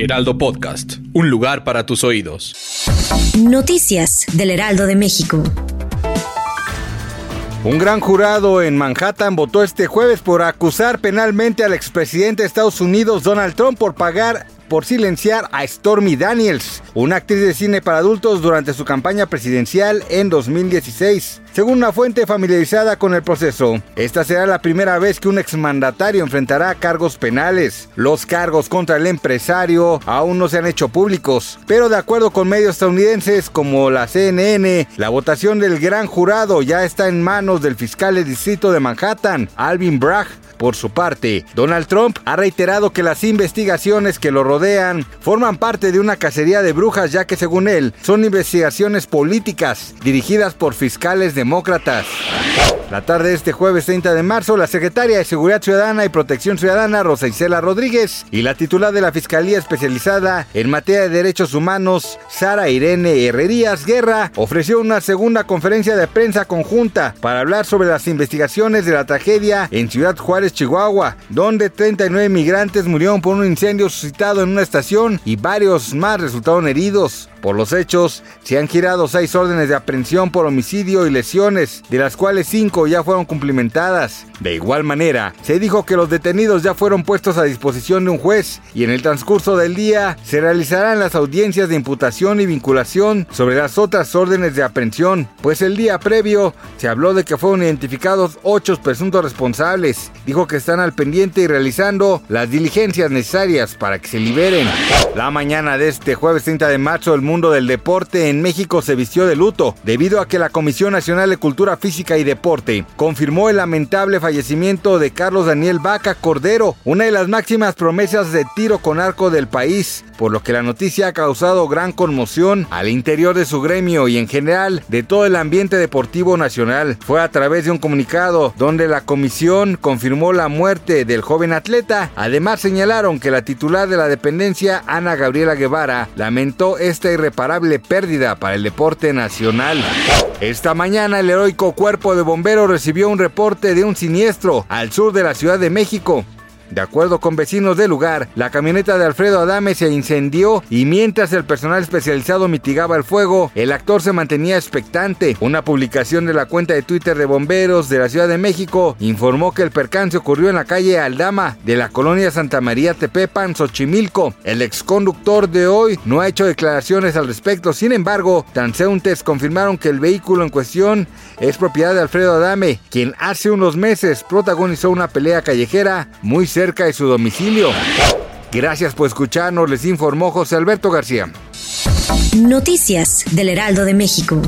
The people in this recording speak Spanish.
Heraldo Podcast, un lugar para tus oídos. Noticias del Heraldo de México. Un gran jurado en Manhattan votó este jueves por acusar penalmente al expresidente de Estados Unidos Donald Trump por pagar por silenciar a Stormy Daniels, una actriz de cine para adultos durante su campaña presidencial en 2016. Según una fuente familiarizada con el proceso, esta será la primera vez que un exmandatario enfrentará cargos penales. Los cargos contra el empresario aún no se han hecho públicos, pero de acuerdo con medios estadounidenses como la CNN, la votación del gran jurado ya está en manos del fiscal del distrito de Manhattan, Alvin Bragg, por su parte, Donald Trump ha reiterado que las investigaciones que lo rodean forman parte de una cacería de brujas ya que según él son investigaciones políticas dirigidas por fiscales demócratas. La tarde de este jueves 30 de marzo, la secretaria de Seguridad Ciudadana y Protección Ciudadana, Rosa Isela Rodríguez, y la titular de la Fiscalía Especializada en Materia de Derechos Humanos, Sara Irene Herrerías Guerra, ofreció una segunda conferencia de prensa conjunta para hablar sobre las investigaciones de la tragedia en Ciudad Juárez, Chihuahua, donde 39 migrantes murieron por un incendio suscitado en una estación y varios más resultaron heridos. Por los hechos, se han girado seis órdenes de aprehensión por homicidio y lesiones, de las cuales cinco ya fueron cumplimentadas. De igual manera, se dijo que los detenidos ya fueron puestos a disposición de un juez y en el transcurso del día se realizarán las audiencias de imputación y vinculación sobre las otras órdenes de aprehensión, pues el día previo se habló de que fueron identificados ocho presuntos responsables. Dijo que están al pendiente y realizando las diligencias necesarias para que se liberen. La mañana de este jueves 30 de marzo, el mundo del deporte en México se vistió de luto debido a que la Comisión Nacional de Cultura Física y Deporte confirmó el lamentable fallecimiento de Carlos Daniel Vaca Cordero, una de las máximas promesas de tiro con arco del país, por lo que la noticia ha causado gran conmoción al interior de su gremio y en general de todo el ambiente deportivo nacional. Fue a través de un comunicado donde la comisión confirmó la muerte del joven atleta. Además señalaron que la titular de la dependencia, Ana Gabriela Guevara, lamentó esta irreparable pérdida para el deporte nacional. Esta mañana el heroico cuerpo de bomberos recibió un reporte de un siniestro al sur de la Ciudad de México. De acuerdo con vecinos del lugar, la camioneta de Alfredo Adame se incendió y mientras el personal especializado mitigaba el fuego, el actor se mantenía expectante. Una publicación de la cuenta de Twitter de bomberos de la Ciudad de México informó que el percance ocurrió en la calle Aldama de la colonia Santa María Tepepan, Xochimilco. El exconductor de hoy no ha hecho declaraciones al respecto, sin embargo, transeúntes confirmaron que el vehículo en cuestión es propiedad de Alfredo Adame, quien hace unos meses protagonizó una pelea callejera muy cerca de su domicilio. Gracias por escucharnos, les informó José Alberto García. Noticias del Heraldo de México.